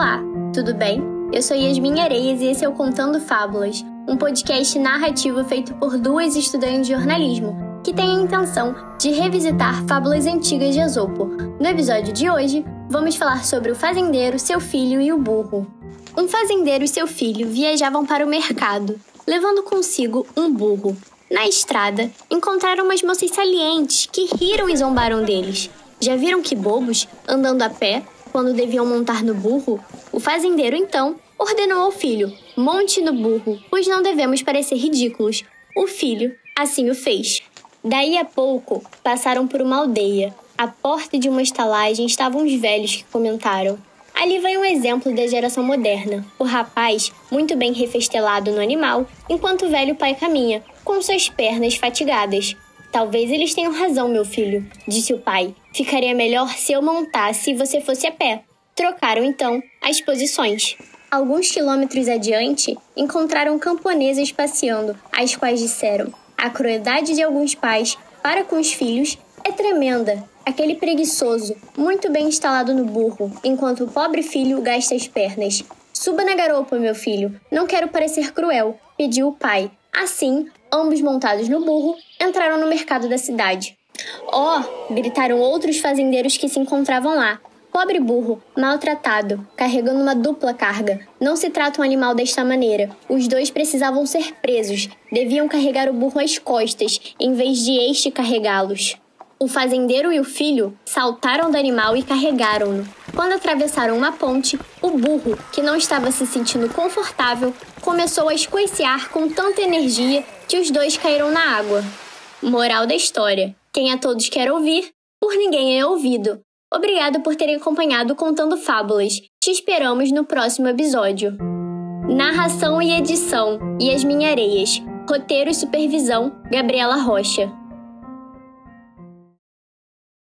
Olá, tudo bem? Eu sou Yasmin Areias e esse é o Contando Fábulas, um podcast narrativo feito por duas estudantes de jornalismo que têm a intenção de revisitar fábulas antigas de Esopo. No episódio de hoje, vamos falar sobre o fazendeiro, seu filho e o burro. Um fazendeiro e seu filho viajavam para o mercado, levando consigo um burro. Na estrada, encontraram umas moças salientes que riram e zombaram deles. Já viram que bobos, andando a pé, quando deviam montar no burro? O fazendeiro, então, ordenou ao filho: monte no burro, pois não devemos parecer ridículos. O filho assim o fez. Daí a pouco, passaram por uma aldeia. À porta de uma estalagem estavam os velhos que comentaram: Ali vai um exemplo da geração moderna. O rapaz, muito bem refestelado no animal, enquanto o velho pai caminha, com suas pernas fatigadas. Talvez eles tenham razão, meu filho, disse o pai. Ficaria melhor se eu montasse e você fosse a pé. Trocaram então as posições. Alguns quilômetros adiante, encontraram camponesas passeando, as quais disseram: A crueldade de alguns pais para com os filhos é tremenda. Aquele preguiçoso, muito bem instalado no burro, enquanto o pobre filho gasta as pernas. Suba na garopa, meu filho. Não quero parecer cruel, pediu o pai. Assim, ambos montados no burro, entraram no mercado da cidade. Oh! gritaram outros fazendeiros que se encontravam lá. Pobre burro, maltratado, carregando uma dupla carga. Não se trata um animal desta maneira. Os dois precisavam ser presos. Deviam carregar o burro às costas, em vez de este carregá-los. O fazendeiro e o filho saltaram do animal e carregaram-no. Quando atravessaram uma ponte, o burro, que não estava se sentindo confortável, começou a escoiciar com tanta energia que os dois caíram na água. Moral da história: quem a todos quer ouvir, por ninguém é ouvido. Obrigado por terem acompanhado Contando Fábulas. Te esperamos no próximo episódio. Narração e edição: Yasmin Areias. Roteiro e supervisão: Gabriela Rocha.